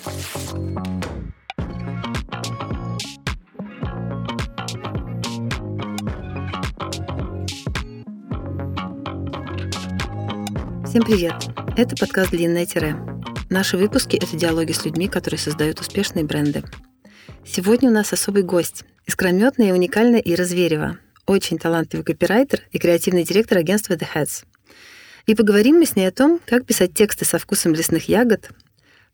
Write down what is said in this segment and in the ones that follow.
Всем привет! Это подкаст «Длинное тире». Наши выпуски — это диалоги с людьми, которые создают успешные бренды. Сегодня у нас особый гость — искрометная и уникальная Ира Зверева, очень талантливый копирайтер и креативный директор агентства The Heads. И поговорим мы с ней о том, как писать тексты со вкусом лесных ягод,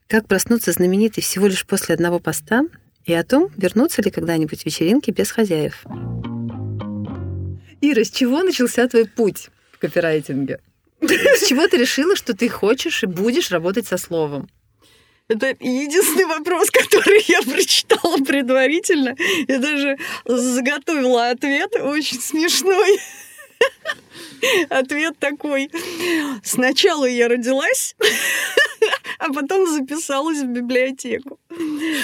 как проснуться знаменитой всего лишь после одного поста и о том, вернутся ли когда-нибудь вечеринки без хозяев. Ира, с чего начался твой путь в копирайтинге? С чего ты решила, что ты хочешь и будешь работать со словом? Это единственный вопрос, который я прочитала предварительно. Я даже заготовила ответ, очень смешной. Ответ такой. Сначала я родилась, а потом записалась в библиотеку.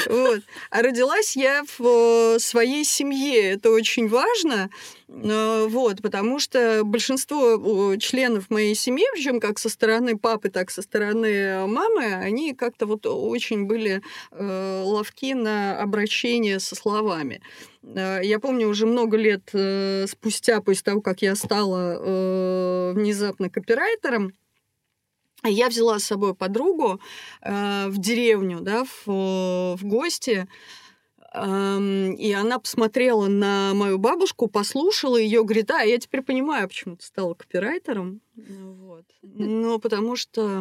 Вот. А родилась я в своей семье. Это очень важно. Э, вот, потому что большинство членов моей семьи, причем как со стороны папы, так со стороны мамы, они как-то вот очень были э, ловки на обращение со словами. Э, я помню, уже много лет спустя, после того, как я стала внезапно копирайтером, я взяла с собой подругу э, в деревню, да, в, в гости. И она посмотрела на мою бабушку, послушала ее, говорит, а, я теперь понимаю, почему ты стала копирайтером. Вот. Ну, потому что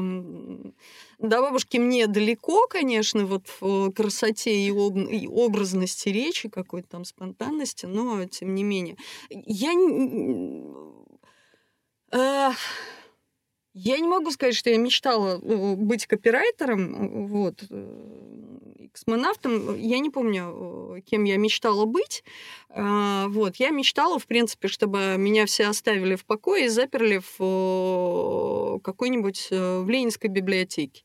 до бабушки мне далеко, конечно, вот в красоте и, об... и образности речи, какой-то там спонтанности, но тем не менее. Я... Э, я не могу сказать, что я мечтала э, быть копирайтером, вот, э, космонавтом. Я не помню, э, кем я мечтала быть. А, вот, я мечтала, в принципе, чтобы меня все оставили в покое и заперли в какой-нибудь в Ленинской библиотеке.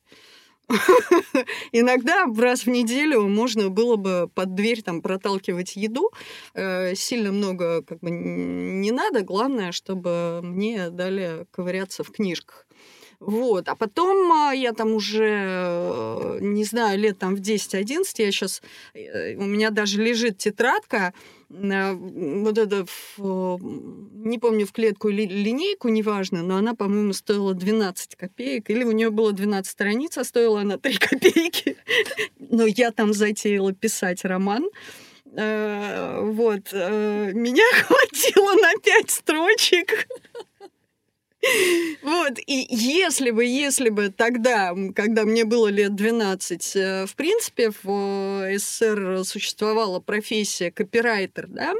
Иногда раз в неделю можно было бы под дверь там проталкивать еду. Э, сильно много как бы не надо. Главное, чтобы мне дали ковыряться в книжках. Вот. А потом а, я там уже, э, не знаю, лет там в 10-11, я сейчас, э, у меня даже лежит тетрадка, вот это, не помню, в клетку или линейку, неважно, но она, по-моему, стоила 12 копеек, или у нее было 12 страниц, а стоила она 3 копейки. Но я там затеяла писать роман. Э, вот. Меня хватило на 5 строчек. Вот, и если бы, если бы тогда, когда мне было лет 12, э, в принципе, в СССР существовала профессия копирайтер, да,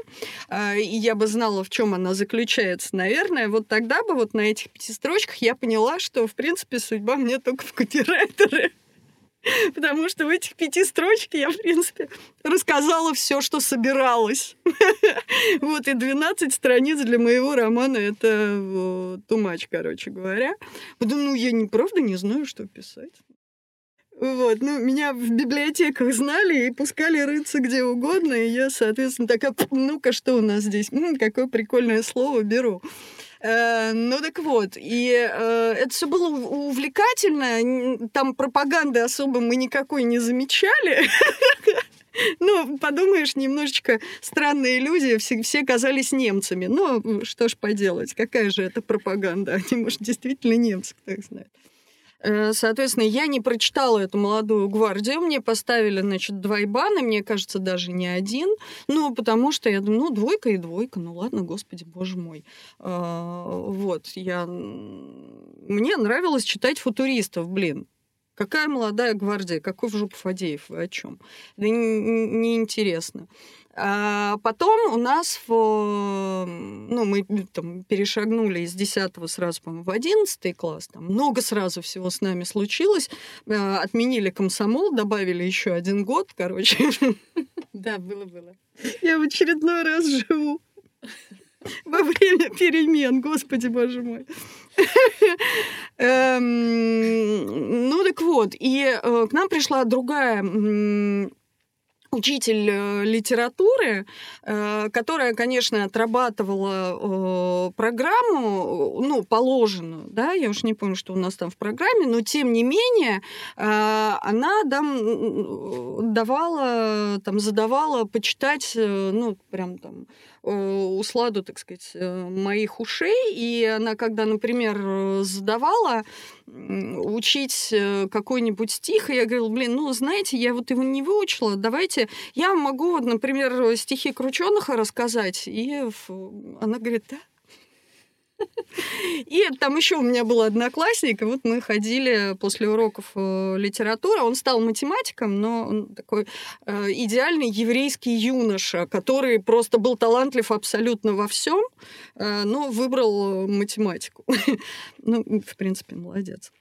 а, и я бы знала, в чем она заключается, наверное, вот тогда бы вот на этих пяти строчках я поняла, что, в принципе, судьба мне только в копирайтеры. Потому что в этих пяти строчках я, в принципе, рассказала все, что собиралась. Вот, и 12 страниц для моего романа — это тумач, короче говоря. Потому, ну, я не правда не знаю, что писать. Вот, ну, меня в библиотеках знали и пускали рыться где угодно, и я, соответственно, такая, ну-ка, что у нас здесь? М, какое прикольное слово беру. Э, ну так вот, и э, это все было увлекательно, там пропаганды особо мы никакой не замечали. Ну, подумаешь, немножечко странные люди, все, все казались немцами. Ну, что ж поделать, какая же это пропаганда? Они, может, действительно немцы, кто их знает. Э, соответственно, я не прочитала эту молодую гвардию. Мне поставили, значит, двойбаны, мне кажется, даже не один. Ну, потому что я думаю, ну, двойка и двойка. Ну, ладно, господи, боже мой. А, вот, я... Мне нравилось читать футуристов, блин. Какая молодая гвардия, какой в жопу Фадеев, вы о чем? Да неинтересно. Не а потом у нас, в, ну, мы там перешагнули из 10 сразу, по в 11 класс, там много сразу всего с нами случилось. А, отменили комсомол, добавили еще один год, короче. Да, было-было. Я в очередной раз живу во время перемен, господи боже мой. Эм, ну так вот, и э, к нам пришла другая учитель э, литературы, э, которая, конечно, отрабатывала э, программу, ну, положенную, да, я уж не помню, что у нас там в программе, но тем не менее она там давала, там задавала почитать, ну, прям там усладу, так сказать, моих ушей, и она, когда, например, задавала учить какой-нибудь стих, и я говорила, блин, ну, знаете, я вот его не выучила, давайте я могу, вот, например, стихи Крученых рассказать. И она говорит, да, и там еще у меня был одноклассник, и вот мы ходили после уроков э, литературы. Он стал математиком, но он такой э, идеальный еврейский юноша, который просто был талантлив абсолютно во всем, э, но выбрал математику. ну, в принципе, молодец.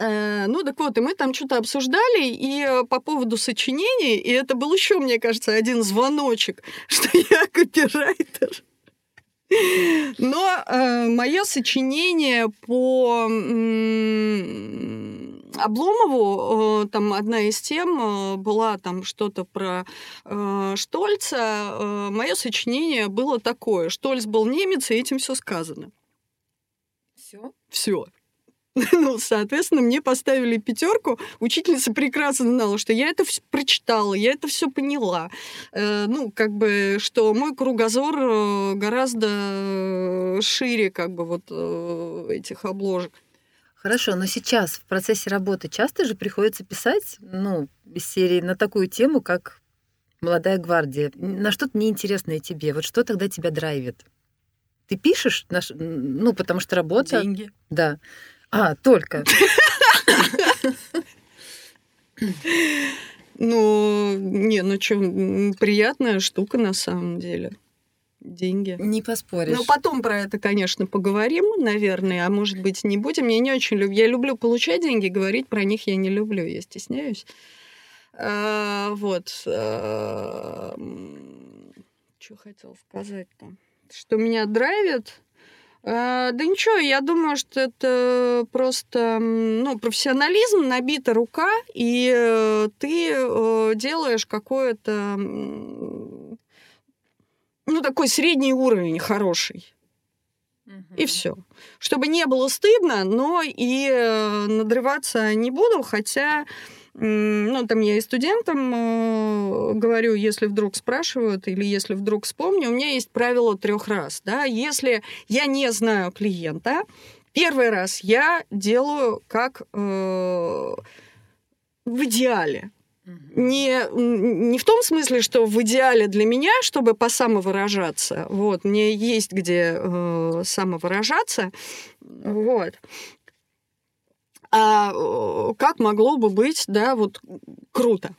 Ну, так вот, и мы там что-то обсуждали, и по поводу сочинений, и это был еще, мне кажется, один звоночек, что я копирайтер. Но э, мое сочинение по Обломову, э, там одна из тем э, была там что-то про э, Штольца. Э, мое сочинение было такое. Штольц был немец, и этим все сказано. Все? Все. Ну, соответственно, мне поставили пятерку. Учительница прекрасно знала, что я это прочитала, я это все поняла. Э, ну, как бы, что мой кругозор э, гораздо шире, как бы, вот э, этих обложек. Хорошо, но сейчас в процессе работы часто же приходится писать, ну, из серии на такую тему, как «Молодая гвардия», на что-то неинтересное тебе. Вот что тогда тебя драйвит? Ты пишешь, ну, потому что работа... Деньги. Да. А, только. Ну, не, ну что, приятная штука на самом деле. Деньги. Не поспоришь. Ну, потом про это, конечно, поговорим, наверное, а может быть, не будем. Я не очень люблю. Я люблю получать деньги, говорить про них я не люблю, я стесняюсь. А, вот. А, что хотел сказать-то? Что меня драйвит? А, да ничего, я думаю, что это просто ну, профессионализм, набита рука, и э, ты э, делаешь какое-то ну, такой средний уровень хороший. Угу. И все. Чтобы не было стыдно, но и э, надрываться не буду, хотя ну, там я и студентам э, говорю, если вдруг спрашивают или если вдруг вспомню, у меня есть правило трех раз. Да? Если я не знаю клиента, первый раз я делаю как э, в идеале. Не, не в том смысле, что в идеале для меня, чтобы по самовыражаться. Вот, мне есть где э, самовыражаться. Вот а как могло бы быть, да, вот круто.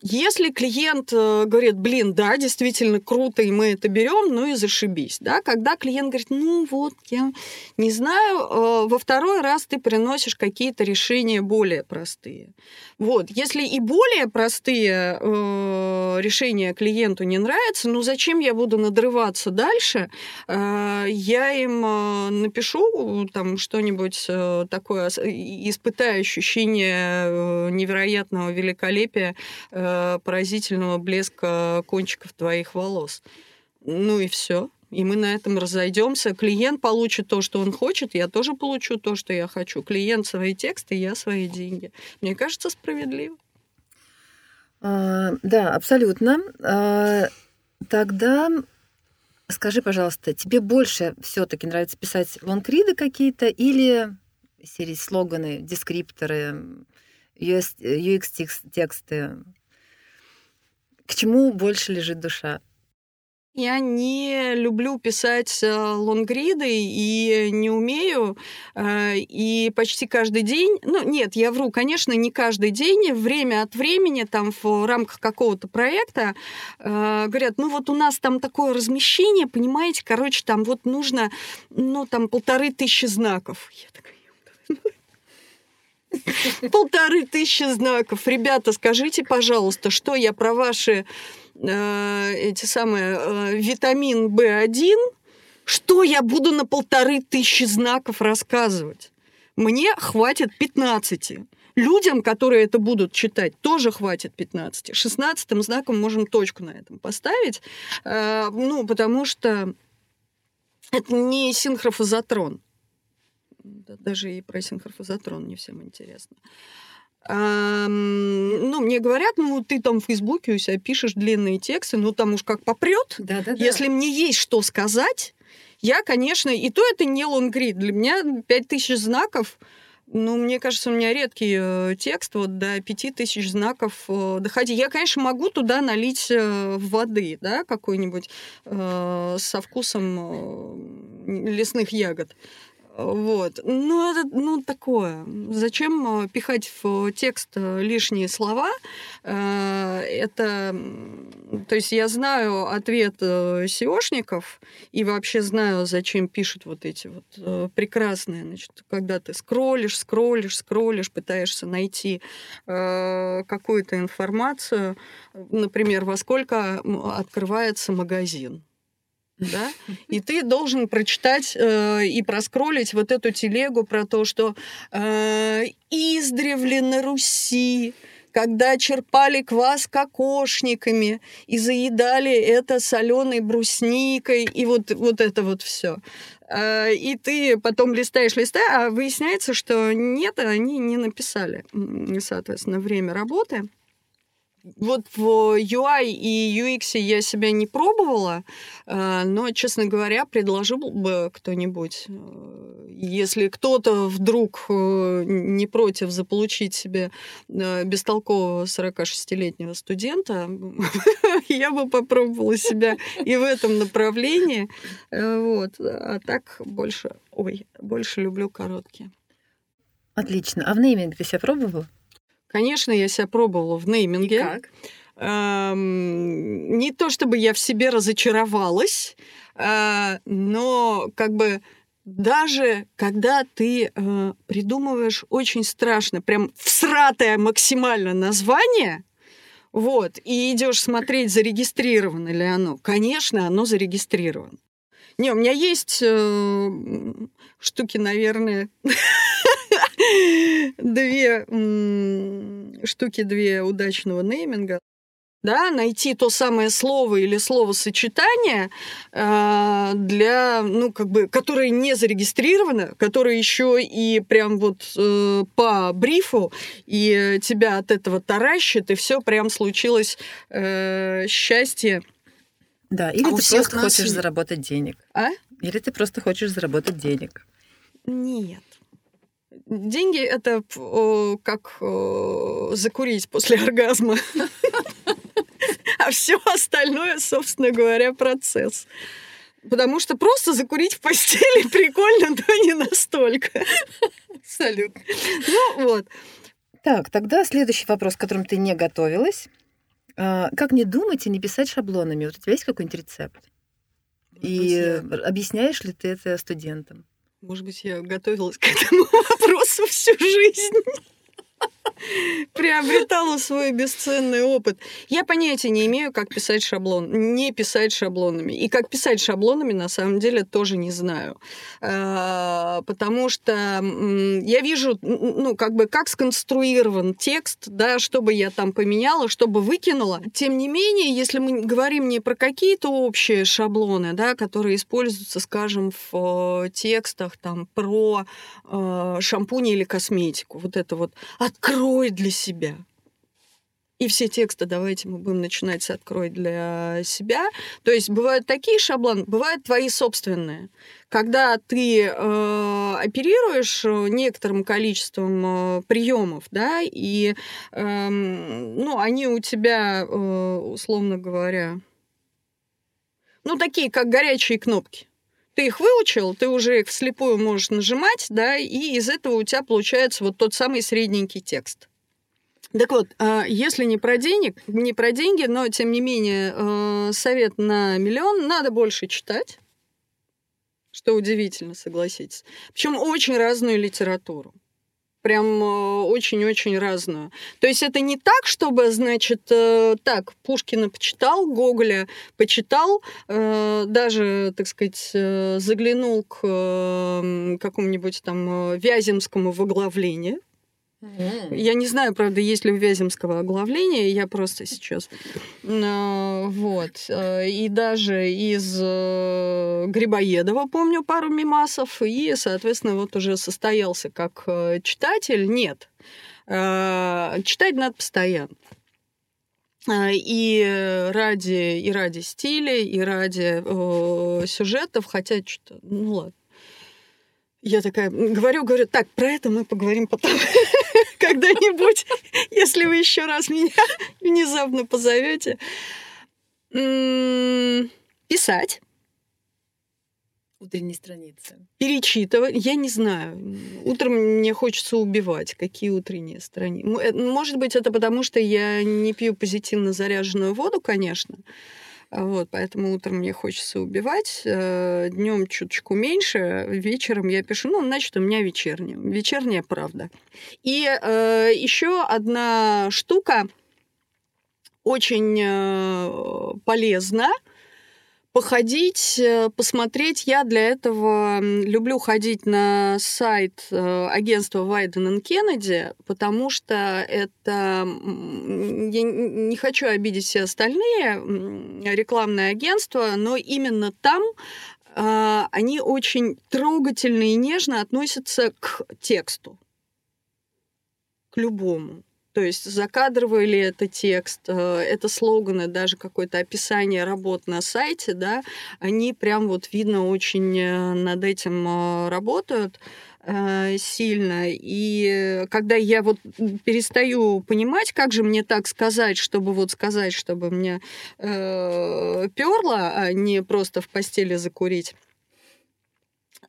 Если клиент э, говорит, блин, да, действительно круто, и мы это берем, ну и зашибись, да, когда клиент говорит, ну вот, я не знаю, э, во второй раз ты приносишь какие-то решения более простые. Вот, если и более простые э, решения клиенту не нравятся, ну зачем я буду надрываться дальше? Я им напишу там что-нибудь такое, испытая ощущение невероятного великолепия Э, поразительного блеска кончиков твоих волос. Ну и все. И мы на этом разойдемся. Клиент получит то, что он хочет, я тоже получу то, что я хочу. Клиент свои тексты, я свои деньги. Мне кажется, справедливо. А, да, абсолютно. А, тогда скажи, пожалуйста, тебе больше все-таки нравится писать лонгриды какие-то или серии слоганы, дескрипторы, UX-тексты? К чему больше лежит душа? Я не люблю писать э, лонгриды и не умею. Э, и почти каждый день, ну нет, я вру, конечно, не каждый день, время от времени там в рамках какого-то проекта э, говорят, ну вот у нас там такое размещение, понимаете, короче, там вот нужно, ну там полторы тысячи знаков. Я такая, Полторы тысячи знаков. Ребята, скажите, пожалуйста, что я про ваши э, эти самые э, витамин В1, что я буду на полторы тысячи знаков рассказывать? Мне хватит 15. Людям, которые это будут читать, тоже хватит 15. 16 знаком можем точку на этом поставить. Э, ну, потому что это не синхрофазотрон. Даже и про синхрофазотрон не всем интересно. ну, мне говорят, ну, ты там в Фейсбуке у себя пишешь длинные тексты, ну, там уж как попрет. Да, да, да. Если мне есть что сказать, я, конечно, и то это не лонгрид. Для меня 5000 знаков, ну, мне кажется, у меня редкий э, текст, вот до 5000 знаков э, доходить. Я, конечно, могу туда налить э, воды, да, какой-нибудь э, со вкусом э, лесных ягод. Вот. Ну, это ну, такое. Зачем э, пихать в текст э, лишние слова? Э, это... То есть я знаю ответ SEOшников и вообще знаю, зачем пишут вот эти вот прекрасные, значит, когда ты скроллишь, скроллишь, скроллишь, пытаешься найти какую-то информацию, например, во сколько открывается магазин да, и ты должен прочитать э, и проскролить вот эту телегу про то, что э, издревле на Руси, когда черпали квас кокошниками и заедали это соленой брусникой, и вот, вот это вот все. Э, и ты потом листаешь, листаешь, а выясняется, что нет, они не написали, соответственно, время работы вот в UI и UX я себя не пробовала, э, но, честно говоря, предложил бы кто-нибудь, э, если кто-то вдруг э, не против заполучить себе бестолкового 46-летнего студента, я бы попробовала себя и в этом направлении. Вот. А так больше, ой, больше люблю короткие. Отлично. А в нейминг ты себя пробовала? Конечно, я себя пробовала в нейминге. И как? Эм, не то чтобы я в себе разочаровалась, э, но как бы даже когда ты э, придумываешь очень страшно, прям всратое максимально название, вот, и идешь смотреть, зарегистрировано ли оно, конечно, оно зарегистрировано. Не, у меня есть э, штуки, наверное, две штуки, две удачного нейминга. Да, найти то самое слово или словосочетание э, для, ну, как бы, которое не зарегистрировано, которое еще и прям вот э, по брифу, и тебя от этого таращит, и все прям случилось э, счастье. Да, или а ты просто нас... хочешь заработать денег. А? Или ты просто хочешь заработать денег. Нет. Деньги это как закурить после оргазма. А все остальное, собственно говоря, процесс. Потому что просто закурить в постели прикольно, но не настолько. Абсолютно. Ну вот. Так, тогда следующий вопрос, к которому ты не готовилась. А, как не думать и не писать шаблонами? Вот у тебя есть какой-нибудь рецепт? И объясняешь ли ты это студентам? Может быть, я готовилась к этому вопросу всю жизнь приобретала свой бесценный опыт. Я понятия не имею, как писать шаблон, не писать шаблонами. И как писать шаблонами, на самом деле, тоже не знаю. А, потому что я вижу, ну, как бы, как сконструирован текст, да, что бы я там поменяла, что бы выкинула. Тем не менее, если мы говорим не про какие-то общие шаблоны, да, которые используются, скажем, в э, текстах там про э, шампунь или косметику, вот это вот «открой для себя». И все тексты давайте мы будем начинать с «открой для себя». То есть бывают такие шаблоны, бывают твои собственные. Когда ты э, оперируешь некоторым количеством э, приемов, да, и э, ну, они у тебя, э, условно говоря, ну, такие, как горячие кнопки ты их выучил, ты уже их вслепую можешь нажимать, да, и из этого у тебя получается вот тот самый средненький текст. Так вот, а, если не про денег, не про деньги, но тем не менее э, совет на миллион, надо больше читать, что удивительно, согласитесь. Причем очень разную литературу прям э, очень-очень разную. То есть это не так, чтобы, значит, э, так, Пушкина почитал, Гоголя почитал, э, даже, так сказать, заглянул к какому-нибудь там Вяземскому в оглавлению, Я не знаю, правда, есть ли у Вяземского оглавление, я просто сейчас... Вот. И даже из Грибоедова помню пару мимасов, и, соответственно, вот уже состоялся как читатель. Нет. Читать надо постоянно. И ради, и ради стиля, и ради э, сюжетов, хотя что-то, ну ладно. Я такая говорю, говорю, так, про это мы поговорим потом когда-нибудь, если вы еще раз меня внезапно позовете. Писать. Утренние страницы. Перечитывать. Я не знаю. Утром мне хочется убивать. Какие утренние страницы? Э, может быть, это потому, что я не пью позитивно заряженную воду, конечно. Вот, поэтому утром мне хочется убивать, э, днем чуточку меньше, вечером я пишу, ну, значит, у меня вечерняя, вечерняя правда. И э, еще одна штука очень э, полезна, походить, э, посмотреть. Я для этого люблю ходить на сайт э, агентства Вайден и Кеннеди, потому что это... Я не хочу обидеть все остальные рекламные агентства, но именно там а, они очень трогательно и нежно относятся к тексту, к любому. То есть закадровый ли это текст, э, это слоганы, даже какое-то описание работ на сайте, да, они прям вот видно очень э, над этим э, работают сильно. И когда я вот перестаю понимать, как же мне так сказать, чтобы вот сказать, чтобы мне э, перло, а не просто в постели закурить,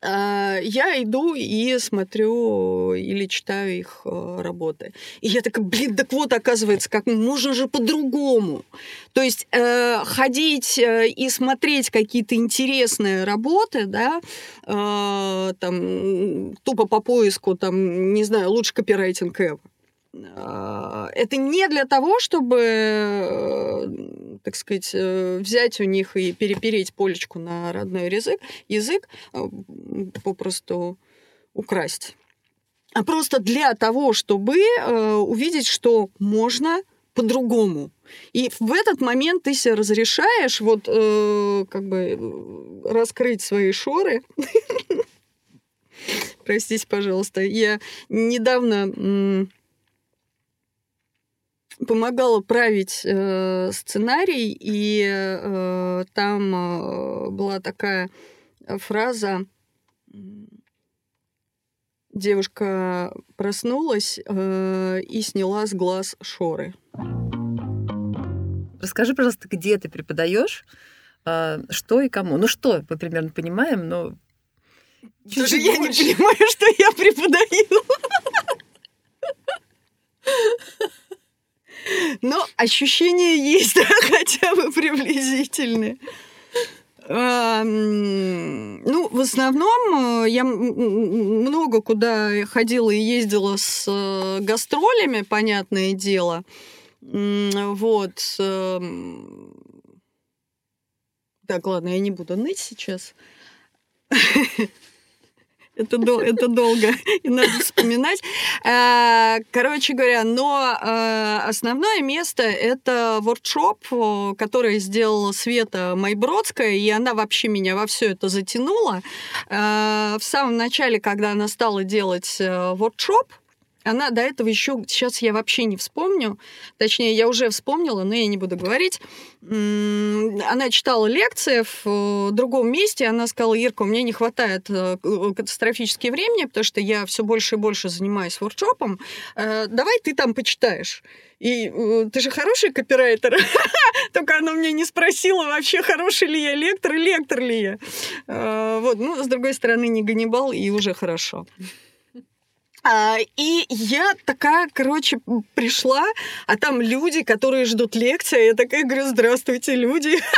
я иду и смотрю или читаю их э, работы. И я такая, блин, так вот, оказывается, как можно же по-другому. То есть э, ходить э, и смотреть какие-то интересные работы, да, там, тупо по поиску, там, не знаю, лучше копирайтинг ever. А, это не для того, чтобы, э, так сказать, э, взять у них и перепереть полечку на родной язык, язык а, попросту украсть, а просто для того, чтобы э, увидеть, что можно по-другому. И в этот момент ты себе разрешаешь вот как бы раскрыть свои шоры. Простите, пожалуйста. Я недавно помогала править э, сценарий, и э, там э, была такая фраза девушка проснулась э, и сняла с глаз шоры. Расскажи, пожалуйста, где ты преподаешь, э, что и кому. Ну что, мы примерно понимаем, но Даже я не понимаю, что я преподаю. Но ощущения есть, да, хотя бы приблизительные. Ну, в основном э, я много куда ходила и ездила с э, гастролями, понятное дело. Вот. Эм. Так, ладно, я не буду ныть сейчас. Это, дол- это долго, и надо вспоминать. Э, короче говоря, но э, основное место — это воркшоп, который сделала Света Майбродская, и она вообще меня во все это затянула. Э, в самом начале, когда она стала делать воркшоп, она до этого еще, сейчас я вообще не вспомню, точнее, я уже вспомнила, но я не буду говорить. Она читала лекции в э, другом месте, она сказала, Ирка, у меня не хватает э, катастрофически времени, потому что я все больше и больше занимаюсь воркшопом, э, давай ты там почитаешь. И ты же хороший копирайтер. Только она мне не спросила вообще, хороший ли я лектор и лектор ли я. Вот, ну, с другой стороны, не Ганнибал, и уже хорошо. А, и я такая, короче, пришла, а там люди, которые ждут лекции. Я такая говорю, здравствуйте, люди.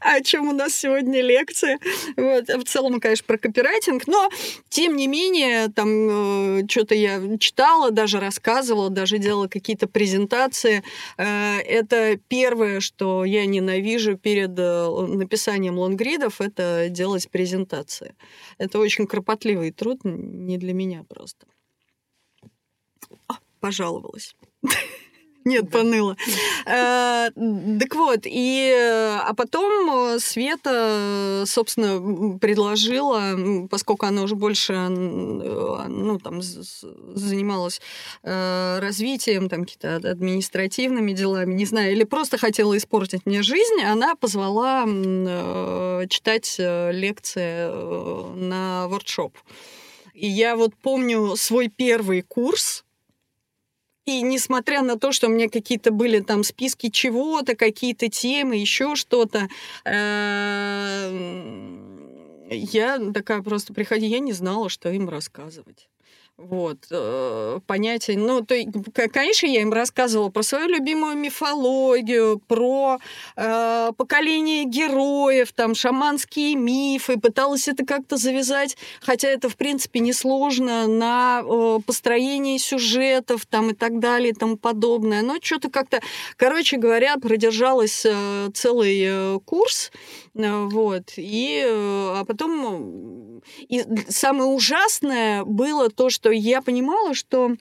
А о чем у нас сегодня лекция? Вот. В целом, конечно, про копирайтинг, но тем не менее, там э, что-то я читала, даже рассказывала, даже делала какие-то презентации. Э, это первое, что я ненавижу перед э, написанием лонгридов, это делать презентации. Это очень кропотливый труд, не для меня просто. Пожаловалась. Нет, поныла. Э, так вот, и а потом Света, собственно, предложила, поскольку она уже больше, ну, там, занималась э, развитием, там, какие-то административными делами, не знаю, или просто хотела испортить мне жизнь, она позвала э, читать лекции на воркшоп. И я вот помню свой первый курс, и несмотря на то, что у меня какие-то были там списки чего-то, какие-то темы, еще что-то, эм, я такая просто приходи, я не знала, что им рассказывать. Вот, э, понятие. Ну, то, конечно, я им рассказывала про свою любимую мифологию, про э, поколение героев, там, шаманские мифы, пыталась это как-то завязать, хотя это, в принципе, несложно, на э, построение сюжетов, там, и так далее, и тому подобное. Но что-то как-то, короче говоря, продержалась э, целый э, курс, вот, и, э, а потом, и самое ужасное было то, что я понимала, что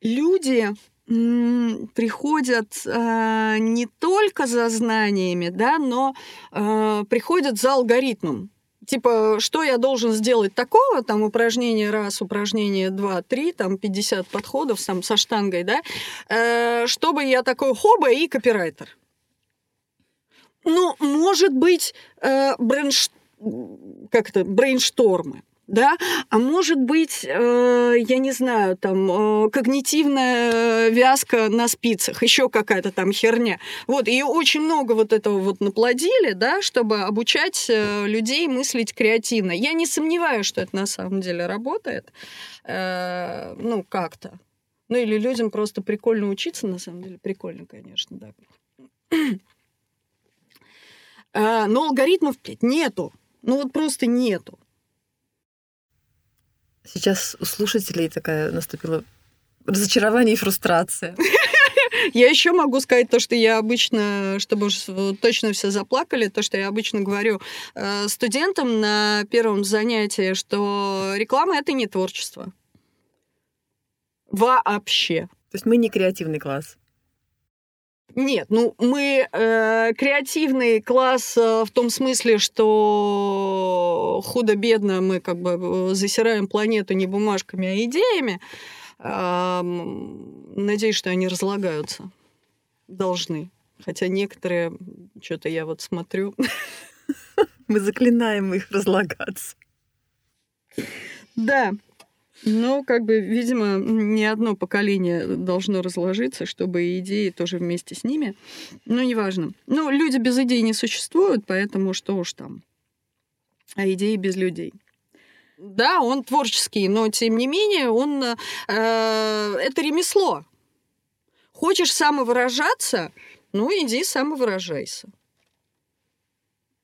люди приходят э, не только за знаниями, да, но э, приходят за алгоритмом. Типа, что я должен сделать такого, там, упражнение раз, упражнение два, три, там, 50 подходов там, со штангой, да, э, чтобы я такой хоба и копирайтер. Ну, может быть, э, брейнш... как это, брейнштормы да, а может быть, э, я не знаю, там, э, когнитивная вязка на спицах, еще какая-то там херня. Вот, и очень много вот этого вот наплодили, да, чтобы обучать э, людей мыслить креативно. Я не сомневаюсь, что это на самом деле работает, э, ну, как-то. Ну, или людям просто прикольно учиться, на самом деле, прикольно, конечно, да. Э, но алгоритмов нету. Ну, вот просто нету. Сейчас у слушателей такая наступила разочарование и фрустрация. Я еще могу сказать то, что я обычно, чтобы точно все заплакали, то, что я обычно говорю э, студентам на первом занятии, что реклама это не творчество. Вообще. То есть мы не креативный класс. Нет, ну мы э, креативный класс э, в том смысле, что худо-бедно мы как бы засираем планету не бумажками, а идеями. Э, надеюсь, что они разлагаются. Должны. Хотя некоторые, что-то я вот смотрю. Мы заклинаем их разлагаться. Да, но, как бы, видимо, не одно поколение должно разложиться, чтобы идеи тоже вместе с ними. Ну, неважно. Ну, люди без идей не существуют, поэтому что уж там. А идеи без людей. Да, он творческий, но тем не менее он э, это ремесло. Хочешь самовыражаться, ну иди самовыражайся.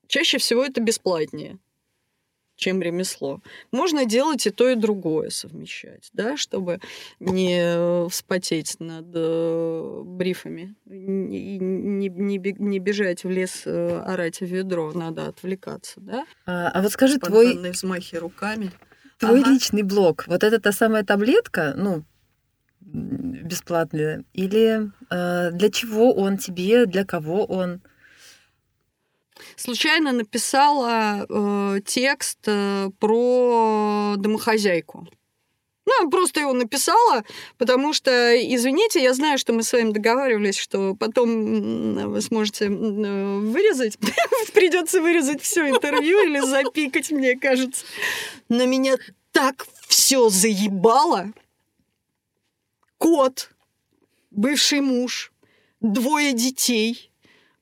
Чаще всего это бесплатнее чем ремесло. Можно делать и то, и другое совмещать, да, чтобы не вспотеть над э, брифами, не, не, не, бежать в лес, э, орать в ведро, надо отвлекаться, да. А, а вот скажи, твой... взмахи руками. Твой ага. личный блог, вот это та самая таблетка, ну, бесплатная, или э, для чего он тебе, для кого он? Случайно написала э, текст э, про домохозяйку. Ну, просто его написала, потому что, извините, я знаю, что мы с вами договаривались, что потом вы сможете э, вырезать. Придется вырезать все интервью или запикать, мне кажется. Но меня так все заебало. Кот, бывший муж, двое детей –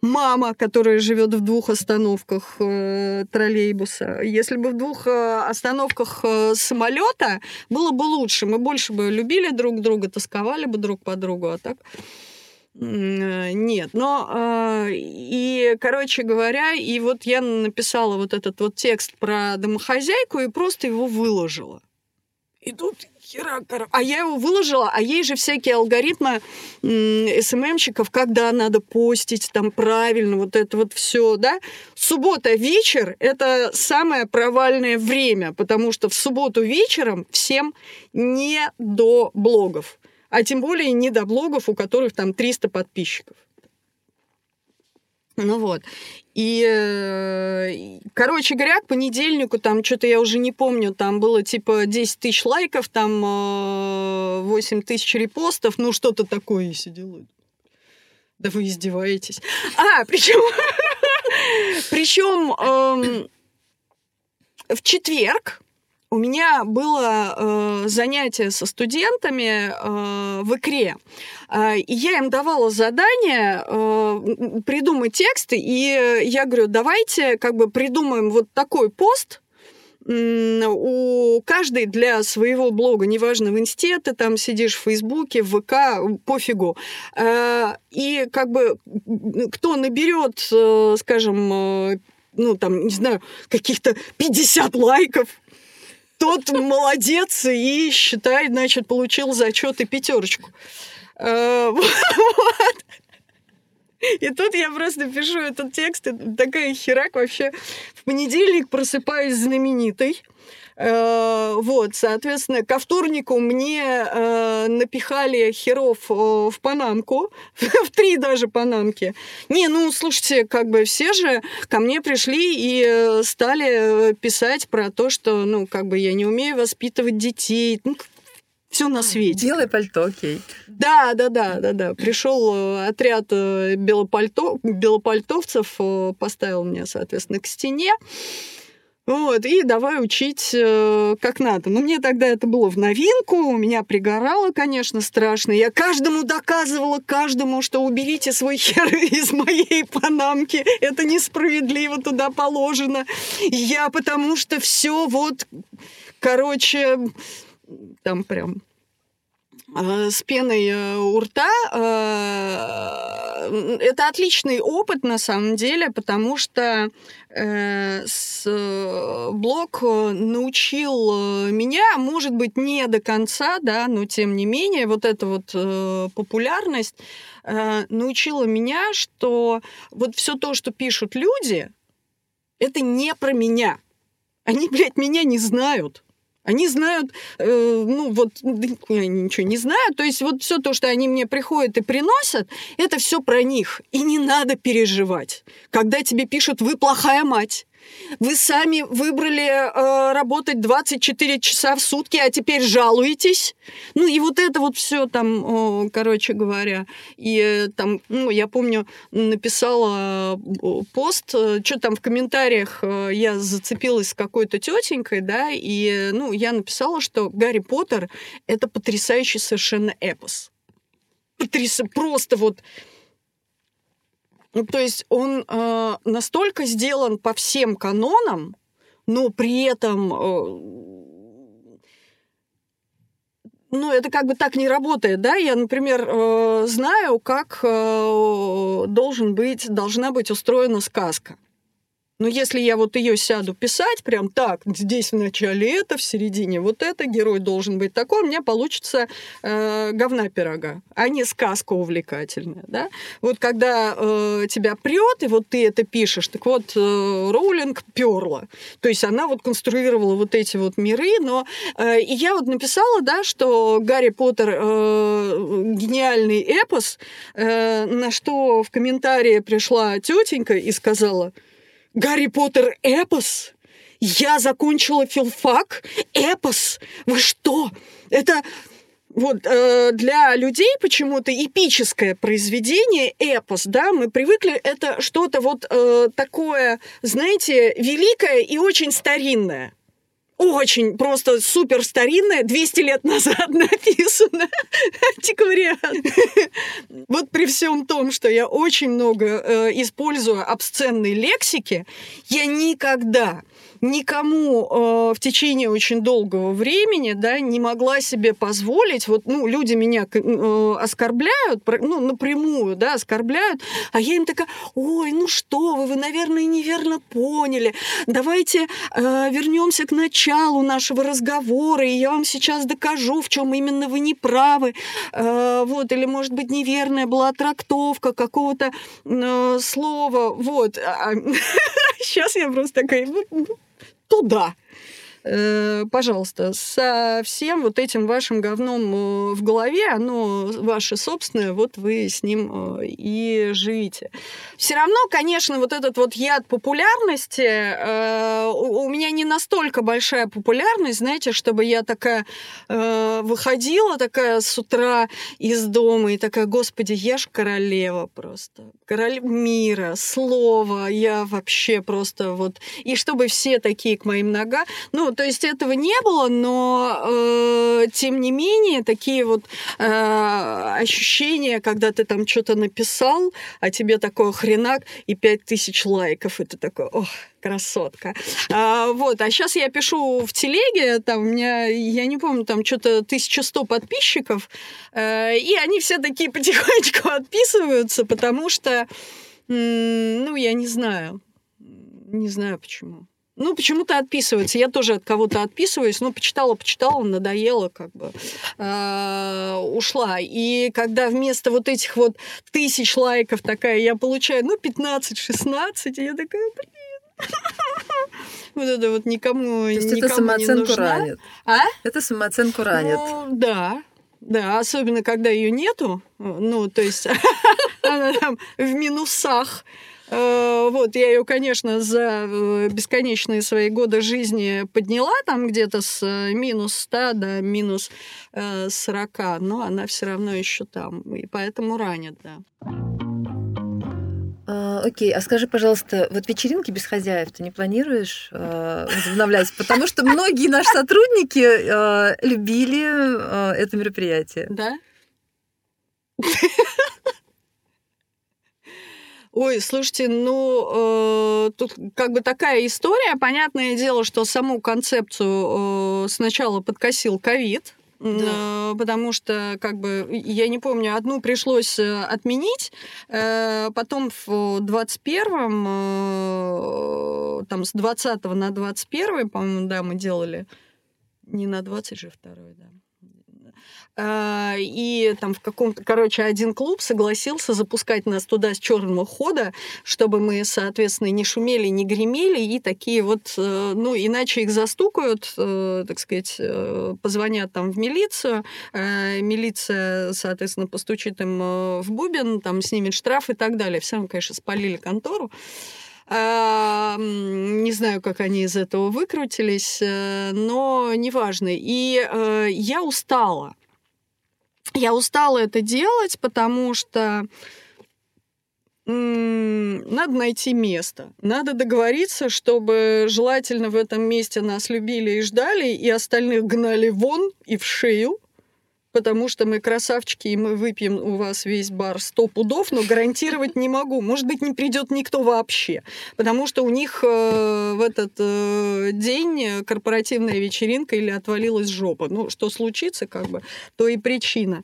мама, которая живет в двух остановках э, троллейбуса. Если бы в двух э, остановках э, самолета было бы лучше, мы больше бы любили друг друга, тосковали бы друг по другу, а так э, нет, но э, и, короче говоря, и вот я написала вот этот вот текст про домохозяйку и просто его выложила. И тут хера, а я его выложила, а ей же всякие алгоритмы СММщиков, когда надо постить там правильно, вот это вот все, да. Суббота вечер – это самое провальное время, потому что в субботу вечером всем не до блогов, а тем более не до блогов, у которых там 300 подписчиков. Ну вот. И, э, короче говоря, к понедельнику там что-то я уже не помню, там было типа 10 тысяч лайков, там 8 э, тысяч репостов, ну что-то такое я сидела. Да вы издеваетесь. А, причем... Причем эм, в четверг у меня было э, занятие со студентами э, в икре. Э, и я им давала задание э, придумать тексты, и я говорю, давайте как бы придумаем вот такой пост, у каждой для своего блога, неважно, в инсте ты там сидишь, в Фейсбуке, в ВК, пофигу. Э, и как бы кто наберет, э, скажем, э, ну, там, не знаю, каких-то 50 лайков, тот молодец и, считай, значит, получил зачет и пятерочку. Э, и тут я просто пишу этот текст, и такая херак вообще. В понедельник просыпаюсь знаменитой. Э, вот, соответственно, ко вторнику мне э, напихали херов э, в панамку, в три даже панамки. Не, ну, слушайте, как бы все же ко мне пришли и стали писать про то, что, ну, как бы я не умею воспитывать детей. Ну, все на свете. Белое пальто, окей. Да, да, да, да, да. Пришел отряд белопальто, белопальтовцев, поставил меня, соответственно, к стене. Вот, и давай учить э, как надо. Но мне тогда это было в новинку, у меня пригорало, конечно, страшно. Я каждому доказывала, каждому, что уберите свой хер из моей панамки. Это несправедливо, туда положено. Я потому что все вот, короче, там прям с пеной э, у рта. Э, это отличный опыт на самом деле, потому что блог научил меня, может быть, не до конца, да, но тем не менее, вот эта вот популярность научила меня, что вот все то, что пишут люди, это не про меня. Они, блядь, меня не знают. Они знают, э, ну вот, я ничего не знаю, то есть вот все то, что они мне приходят и приносят, это все про них. И не надо переживать, когда тебе пишут «вы плохая мать», вы сами выбрали э, работать 24 часа в сутки, а теперь жалуетесь. Ну и вот это вот все там, э, короче говоря. И э, там, ну, я помню, написала э, пост, э, что там в комментариях я зацепилась с какой-то тетенькой, да, и, ну, я написала, что Гарри Поттер — это потрясающий совершенно эпос. Потряс... Просто вот ну, то есть он э, настолько сделан по всем канонам, но при этом э, ну, это как бы так не работает, да? Я, например, э, знаю, как э, должен быть, должна быть устроена сказка. Но если я вот ее сяду писать, прям так, здесь в начале это, в середине вот это, герой должен быть такой, у меня получится э, говна пирога, а не сказка увлекательная. Да? Вот когда э, тебя прет, и вот ты это пишешь, так вот э, Роулинг перла. То есть она вот конструировала вот эти вот миры, но э, и я вот написала, да, что Гарри Поттер э, гениальный эпос, э, на что в комментарии пришла тетенька и сказала, Гарри Поттер эпос? Я закончила филфак? Эпос? Вы что? Это вот э, для людей почему-то эпическое произведение, эпос, да, мы привыкли, это что-то вот э, такое, знаете, великое и очень старинное очень просто супер старинная, 200 лет назад написано, антиквариат. Вот при всем том, что я очень много э, использую обсценной лексики, я никогда никому э, в течение очень долгого времени, да, не могла себе позволить, вот, ну, люди меня э, оскорбляют, ну, напрямую, да, оскорбляют, а я им такая, ой, ну что вы, вы, наверное, неверно поняли, давайте э, вернемся к началу нашего разговора, и я вам сейчас докажу, в чем именно вы не правы, э, вот, или, может быть, неверная была трактовка какого-то э, слова, вот. Сейчас а, я просто такая, туда. Э, пожалуйста, со всем вот этим вашим говном э, в голове, оно ваше собственное, вот вы с ним э, и живите. Все равно, конечно, вот этот вот яд популярности, у меня не настолько большая популярность, знаете, чтобы я такая выходила такая с утра из дома и такая, господи, я ж королева просто. Король мира, слова, я вообще просто вот... И чтобы все такие к моим ногам... Ну, то есть этого не было, но э, тем не менее такие вот э, ощущения, когда ты там что-то написал, а тебе такой хренак и пять тысяч лайков, и ты такой, ох, красотка. А, вот, а сейчас я пишу в телеге, там у меня, я не помню, там что-то 1100 подписчиков, э, и они все такие потихонечку отписываются, потому что, ну, я не знаю, не знаю почему. Ну, почему-то отписывается. Я тоже от кого-то отписываюсь. Ну, почитала, почитала, надоело, как бы э, ушла. И когда вместо вот этих вот тысяч лайков такая я получаю, ну, 15-16, я такая, блин. Вот это вот никому, То есть это самооценку ранит. А? Это самооценку ранит. Ну, да. Да, особенно когда ее нету, ну, то есть она там в минусах, вот, я ее, конечно, за э, бесконечные свои годы жизни подняла там где-то с э, минус 100 до минус 40, но она все равно еще там, и поэтому ранит, да. А, окей, а скажи, пожалуйста, вот вечеринки без хозяев ты не планируешь э, возобновлять? Потому что многие наши сотрудники э, любили э, это мероприятие. Да? Ой, слушайте, ну, э, тут как бы такая история. Понятное дело, что саму концепцию э, сначала подкосил ковид, да. Э, потому что, как бы, я не помню, одну пришлось э, отменить, э, потом в 21-м, там, с 20 на 21 по-моему, да, мы делали, не на 20 же второй, да. А, и там в каком-то, короче, один клуб согласился запускать нас туда с черного хода, чтобы мы, соответственно, не шумели, не гремели, и такие вот, э, ну, иначе их застукают, э, так сказать, э, позвонят там в милицию, милиция, соответственно, постучит им в бубен, там снимет штраф и так далее. Все равно, конечно, спалили контору. А, не знаю, как они из этого выкрутились, но неважно. И я устала я устала это делать, потому что надо найти место. Надо договориться, чтобы желательно в этом месте нас любили и ждали, и остальных гнали вон и в шею, потому что мы красавчики, и мы выпьем у вас весь бар сто пудов, но гарантировать не могу. Может быть, не придет никто вообще, потому что у них э, в этот э, день корпоративная вечеринка или отвалилась жопа. Ну, что случится, как бы, то и причина.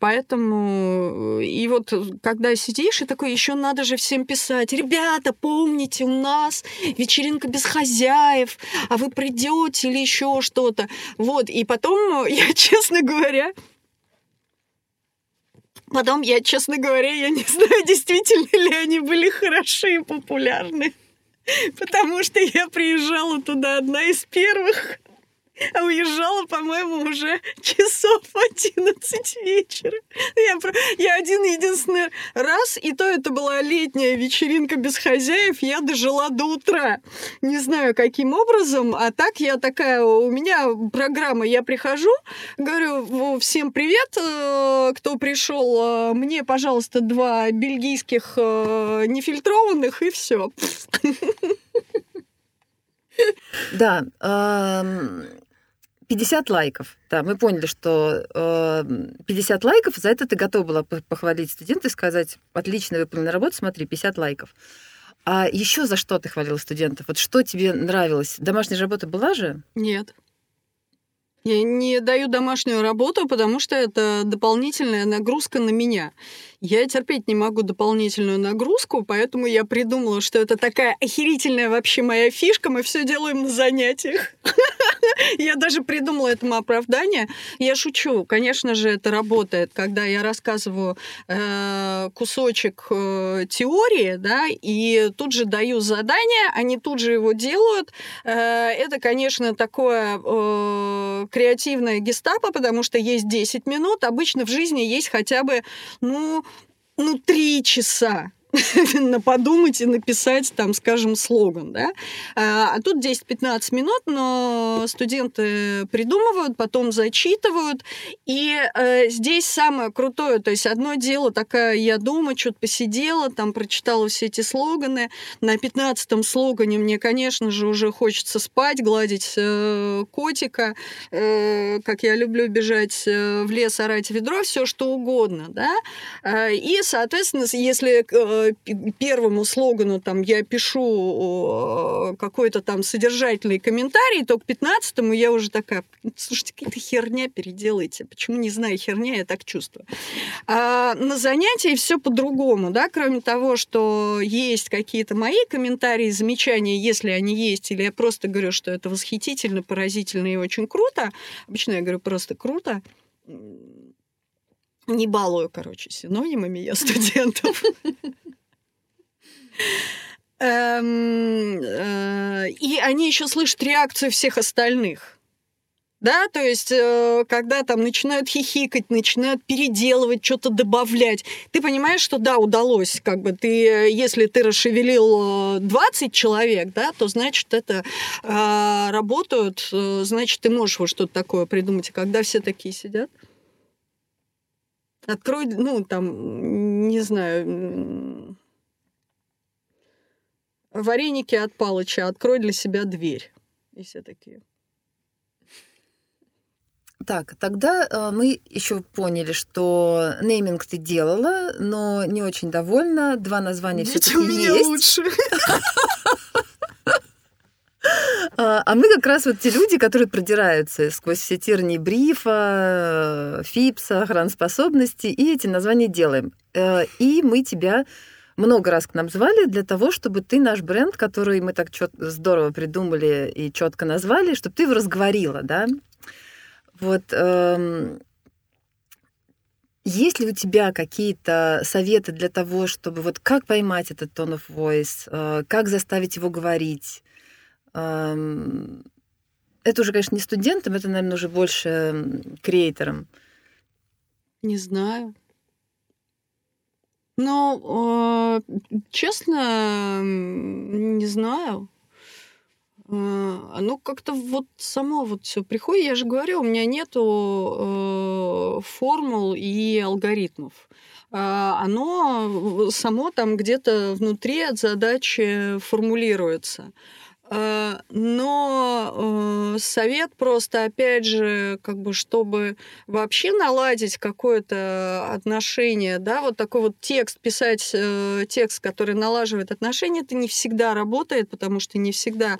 Поэтому и вот когда сидишь и такой, еще надо же всем писать, ребята, помните, у нас вечеринка без хозяев, а вы придете или еще что-то. Вот, и потом я, честно говоря, Потом я, честно говоря, я не знаю, действительно ли они были хороши и популярны. Потому что я приезжала туда одна из первых. А уезжала, по-моему, уже часов 11 вечера. Я, я один единственный раз, и то это была летняя вечеринка без хозяев, я дожила до утра. Не знаю, каким образом, а так я такая, у меня программа, я прихожу, говорю, всем привет, э, кто пришел, э, мне, пожалуйста, два бельгийских э, нефильтрованных, и все. Да, 50 лайков. Да, мы поняли, что э, 50 лайков, за это ты готова была похвалить студента и сказать, отлично выполнена работа, смотри, 50 лайков. А еще за что ты хвалила студентов? Вот что тебе нравилось? Домашняя работа была же? Нет. Я не даю домашнюю работу, потому что это дополнительная нагрузка на меня. Я терпеть не могу дополнительную нагрузку, поэтому я придумала, что это такая охерительная вообще моя фишка, мы все делаем на занятиях. Я даже придумала этому оправдание. Я шучу. Конечно же, это работает, когда я рассказываю э, кусочек э, теории, да, и тут же даю задание, они тут же его делают. Э, это, конечно, такое креативное гестапо, потому что есть 10 минут. Обычно в жизни есть хотя бы, ну, ну, три часа подумать и написать, там, скажем, слоган, да. А, а тут 10-15 минут, но студенты придумывают, потом зачитывают, и э, здесь самое крутое, то есть одно дело такая, я дома что-то посидела, там прочитала все эти слоганы, на 15-м слогане мне, конечно же, уже хочется спать, гладить э, котика, э, как я люблю бежать э, в лес, орать ведро, все что угодно, да, э, и, соответственно, если э, первому слогану там я пишу какой-то там содержательный комментарий, то к пятнадцатому я уже такая, слушайте, какая-то херня переделайте. Почему, не знаю, херня, я так чувствую. А на занятии все по-другому, да, кроме того, что есть какие-то мои комментарии, замечания, если они есть, или я просто говорю, что это восхитительно, поразительно и очень круто. Обычно я говорю просто круто не балую, короче, синонимами я студентов. Эм, э, и они еще слышат реакцию всех остальных. Да, то есть, э, когда там начинают хихикать, начинают переделывать, что-то добавлять, ты понимаешь, что да, удалось, как бы ты, если ты расшевелил 20 э, человек, да, то значит это работают, значит ты можешь вот что-то такое придумать. И когда все такие сидят, открой, ну там, не знаю, вареники от Палыча, открой для себя дверь. И все такие. Так, тогда э, мы еще поняли, что нейминг ты делала, но не очень довольна. Два названия все-таки есть. лучше. А, а мы как раз вот те люди, которые продираются сквозь все тернии брифа, фипса, охранспособности, и эти названия делаем. Э, и мы тебя много раз к нам звали для того, чтобы ты наш бренд, который мы так чет- здорово придумали и четко назвали, чтобы ты его разговорила, да? Вот эм, есть ли у тебя какие-то советы для того, чтобы вот как поймать этот tone of voice, э, как заставить его говорить? Эм, это уже, конечно, не студентам, это, наверное, уже больше креаторам. Не знаю. Ну, честно, не знаю. Оно как-то вот само вот все приходит. Я же говорю, у меня нету э, формул и алгоритмов. Оно само там где-то внутри от задачи формулируется. Э, но э, совет просто, опять же, как бы, чтобы вообще наладить какое-то отношение, да, вот такой вот текст, писать э, текст, который налаживает отношения, это не всегда работает, потому что не всегда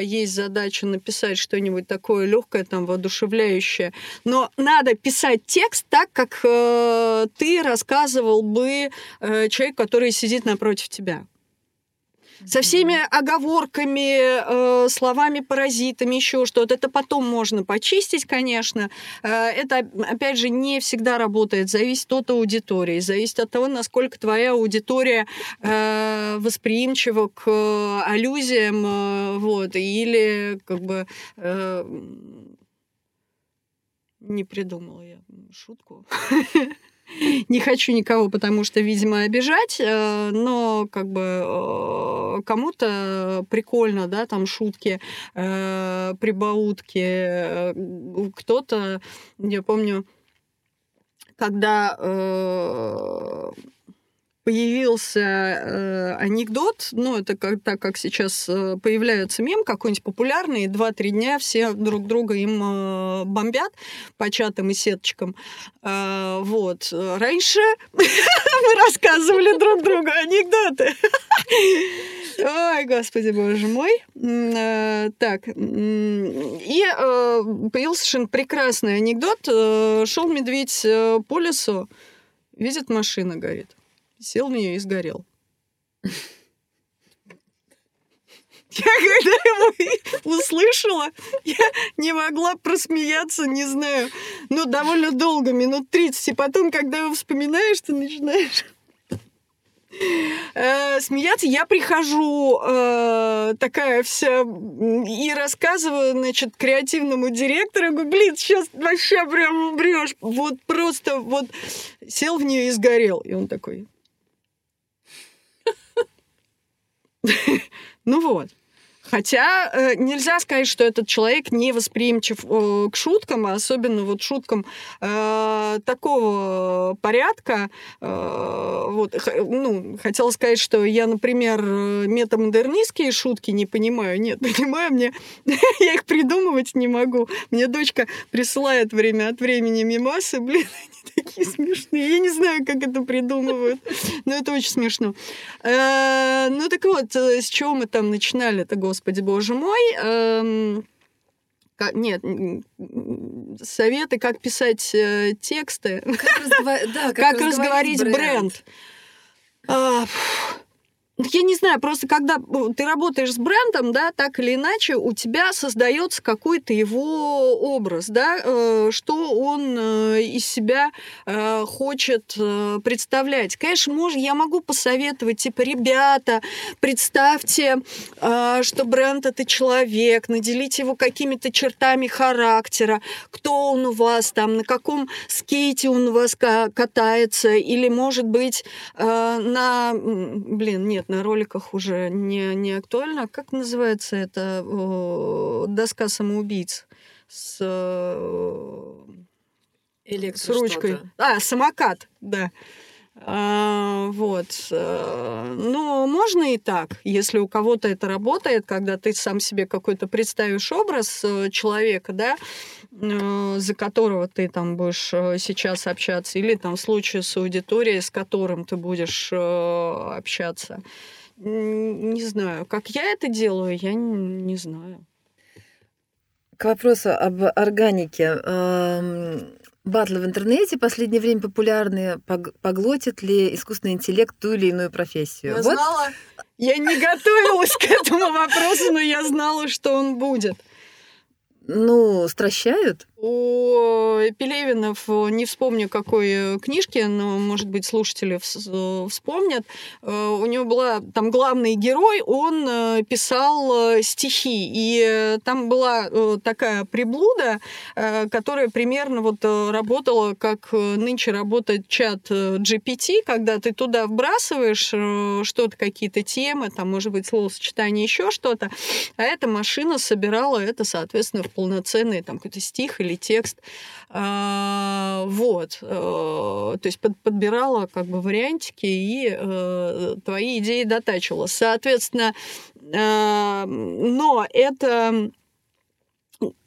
есть задача написать что-нибудь такое легкое, там, воодушевляющее. Но надо писать текст так, как ты рассказывал бы человек, который сидит напротив тебя со всеми оговорками, э, словами-паразитами, еще что-то. Это потом можно почистить, конечно. Э, это, опять же, не всегда работает. Зависит от аудитории, зависит от того, насколько твоя аудитория э, восприимчива к аллюзиям, э, вот, или как бы... Э, не придумала я шутку. Не хочу никого, потому что, видимо, обижать, э, но как бы э, кому-то прикольно, да, там шутки, э, прибаутки, кто-то, я помню, когда появился э, анекдот, ну, это как, так как сейчас э, появляется мем какой-нибудь популярный, два-три дня все друг друга им э, бомбят по чатам и сеточкам. Э, вот. Раньше мы рассказывали друг другу анекдоты. Ой, господи, боже мой. Э, так. И э, появился совершенно прекрасный анекдот. Э, Шел медведь по лесу, видит, машина горит сел в нее и сгорел. Я когда его услышала, я не могла просмеяться, не знаю, ну, довольно долго, минут 30. И потом, когда его вспоминаешь, ты начинаешь э, смеяться. Я прихожу э, такая вся и рассказываю, значит, креативному директору, говорю, блин, сейчас вообще прям умрешь. Вот просто вот сел в нее и сгорел. И он такой, ну вот. Хотя э, нельзя сказать, что этот человек не восприимчив э, к шуткам, а особенно вот шуткам э, такого порядка. Э, вот, ну, хотела сказать, что я, например, метамодернистские шутки не понимаю. Нет, понимаю, мне я их придумывать не могу. Мне дочка присылает время от времени мимасы, блин, они такие смешные. Я не знаю, как это придумывают, но это очень смешно. Э, ну так вот, э, с чего мы там начинали это, господи? Господи, боже мой. Эм, нет, советы, как писать э, тексты, как, разгова... да, как, как разговорить бренд. бренд. А, я не знаю, просто когда ты работаешь с брендом, да, так или иначе, у тебя создается какой-то его образ, да, э, что он э, из себя э, хочет представлять. Конечно, может, я могу посоветовать, типа, ребята, представьте, что бренд это человек, наделите его какими-то чертами характера, кто он у вас там, на каком скейте он у вас катается, или, может быть, на, блин, нет, на роликах уже не, не актуально. Как называется это доска самоубийц с, Электро с ручкой? А, самокат, да. А, вот. Э, ну, можно и так, если у кого-то это работает, когда ты сам себе какой-то представишь образ э, человека, да, э, за которого ты там будешь сейчас общаться, или там в случае с аудиторией, с которым ты будешь общаться. Не знаю. Как я это делаю, я не знаю. К вопросу об органике. Батлы в интернете в последнее время популярны. Поглотит ли искусственный интеллект ту или иную профессию? Я вот. знала. Я не готовилась к этому вопросу, но я знала, что он будет. Ну, стращают? У Пелевинов, не вспомню какой э, книжки, но, может быть, слушатели вспомнят, э, у него была там главный герой, он э, писал стихи, и там была такая приблуда, которая примерно вот работала, как нынче работает чат GPT, когда ты туда вбрасываешь что-то, какие-то темы, там, может быть, словосочетание, еще что-то, а эта машина собирала это, соответственно, в полноценный там какой-то стих или текст. А, вот. Э, то есть под, подбирала как бы вариантики и э, твои идеи дотачивала. Соответственно, э, но это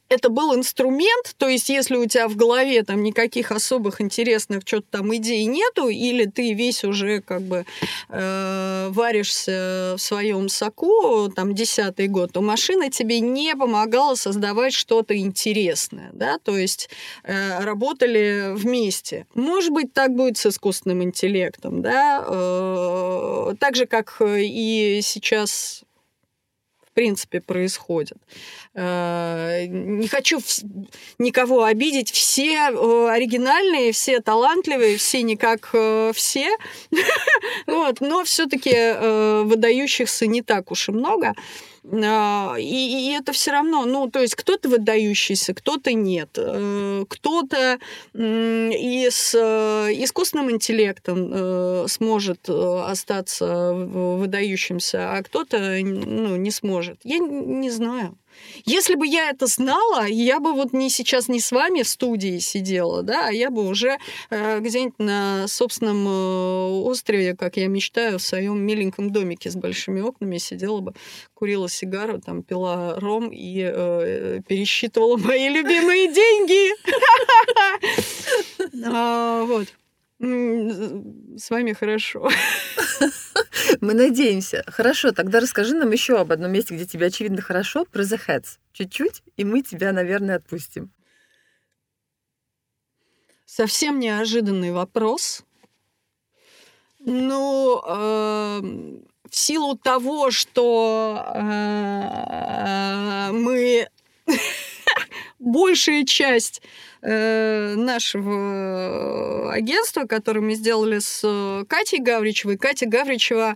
это был инструмент, то есть если у тебя в голове там никаких особых интересных что-то там идей нету, или ты весь уже как бы э, варишься в своем соку, там десятый год, то машина тебе не помогала создавать что-то интересное, да, то есть э, работали вместе. Может быть, так будет с искусственным интеллектом, да, э, так же, как и сейчас принципе происходит. Э, не хочу никого обидеть. Все э, оригинальные, все талантливые, все не как э, все. вот, но все-таки выдающихся не так уж и много. А, и, и это все равно, ну, то есть кто-то выдающийся, кто-то нет. Э, кто-то и с э, искусственным интеллектом э, сможет остаться выдающимся, а кто-то ну, не сможет. Я не знаю. Если бы я это знала, я бы вот не сейчас не с вами в студии сидела, да, а я бы уже э, где-нибудь на собственном э, острове, как я мечтаю, в своем миленьком домике с большими окнами сидела бы, курила сигару, там пила ром и э, пересчитывала мои любимые деньги. А, вот. С вами хорошо. Мы надеемся. Хорошо, тогда расскажи нам еще об одном месте, где тебе очевидно хорошо, про The Heads. Чуть-чуть, и мы тебя, наверное, отпустим. Совсем неожиданный вопрос. Ну, э, в силу того, что э, мы большая часть э, нашего агентства, которое мы сделали с э, Катей Гавричевой. Катя Гавричева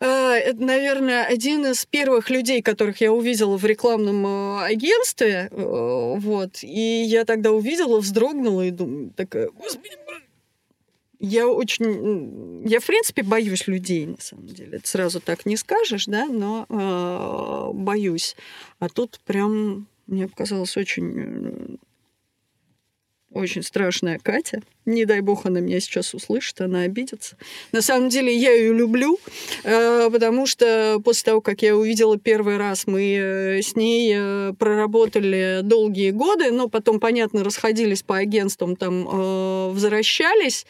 э, это, наверное, один из первых людей, которых я увидела в рекламном агентстве. Вот. И я тогда увидела, вздрогнула и думаю, такая, господи, я очень... Я, в принципе, боюсь людей, на самом деле. Это сразу так не скажешь, да, но э, боюсь. А тут прям мне показалось очень очень страшная Катя. Не дай бог она меня сейчас услышит, она обидится. На самом деле я ее люблю, э, потому что после того, как я увидела первый раз, мы э, с ней э, проработали долгие годы, но потом, понятно, расходились по агентствам, там возвращались.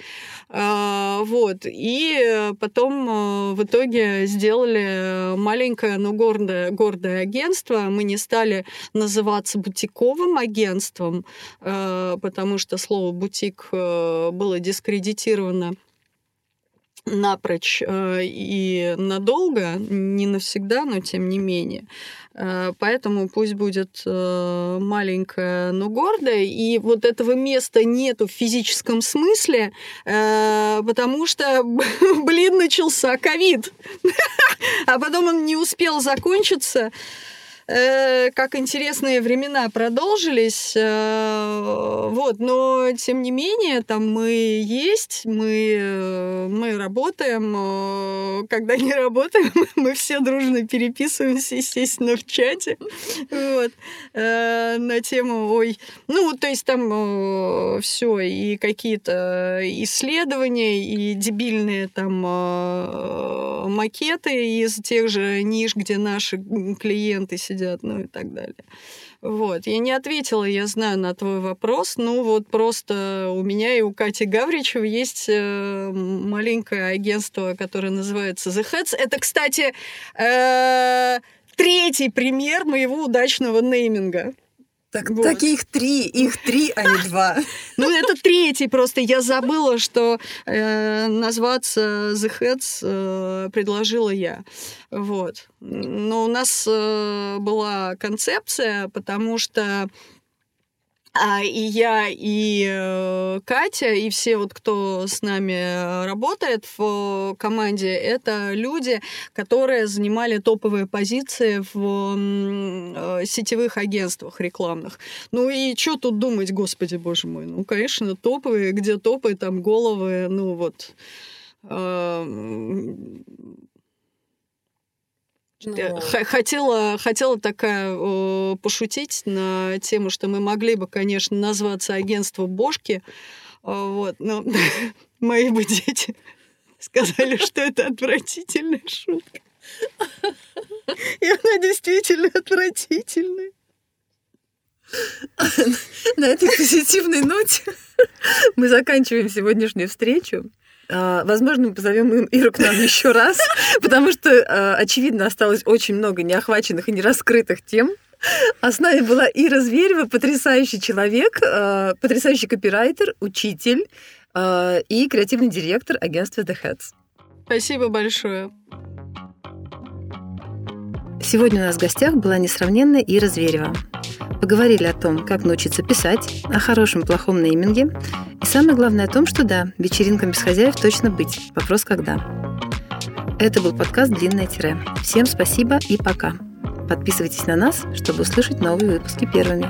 Вот. И потом в итоге сделали маленькое, но гордое, гордое агентство. Мы не стали называться бутиковым агентством, потому что слово «бутик» было дискредитировано напрочь э, и надолго, не навсегда, но тем не менее. Э, поэтому пусть будет э, маленькая, но гордая. И вот этого места нету в физическом смысле, потому что, блин, начался ковид. А потом он не успел закончиться. Э, как интересные времена продолжились. Э, вот, но тем не менее, там мы есть, мы, э, мы работаем. Когда не работаем, мы все дружно переписываемся, естественно, в чате. Вот, на тему, ой, ну, то есть там все, и какие-то исследования, и дебильные там макеты из тех же ниш, где наши клиенты сидят сидят, ну и так далее. Вот. Я не ответила, я знаю, на твой вопрос. Ну, вот просто у меня и у Кати Гавричева есть э, маленькое агентство, которое называется The Heads. Это, кстати, э, третий пример моего удачного нейминга. Так, вот. Таких три, их три, а не два. Ну, это третий просто. Я забыла, что э, назваться The Heads э, предложила я. Вот. Но у нас э, была концепция, потому что а, и я, и э, Катя, и все вот, кто с нами работает в команде, это люди, которые занимали топовые позиции в э, сетевых агентствах рекламных. Ну и что тут думать, господи, боже мой. Ну, конечно, топовые, где топы, там головы, ну вот э. Ну. Хотела, хотела такая э, пошутить на тему, что мы могли бы, конечно, назваться агентство Бошки, вот, но мои бы дети сказали, что это отвратительная шутка. И она действительно отвратительная. На этой позитивной ноте мы заканчиваем сегодняшнюю встречу. А, возможно, мы позовем Иру к нам еще раз, потому что, а, очевидно, осталось очень много неохваченных и нераскрытых тем. А с нами была Ира Зверева, потрясающий человек, а, потрясающий копирайтер, учитель и креативный директор агентства The Heads. Спасибо большое. Сегодня у нас в гостях была несравненная Ира Зверева. Поговорили о том, как научиться писать, о хорошем и плохом нейминге, и самое главное о том, что да, вечеринкам без хозяев точно быть. Вопрос когда. Это был подкаст «Длинное тире». Всем спасибо и пока. Подписывайтесь на нас, чтобы услышать новые выпуски первыми.